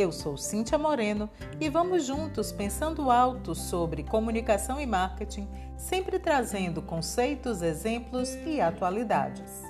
Eu sou Cíntia Moreno e vamos juntos pensando alto sobre comunicação e marketing, sempre trazendo conceitos, exemplos e atualidades.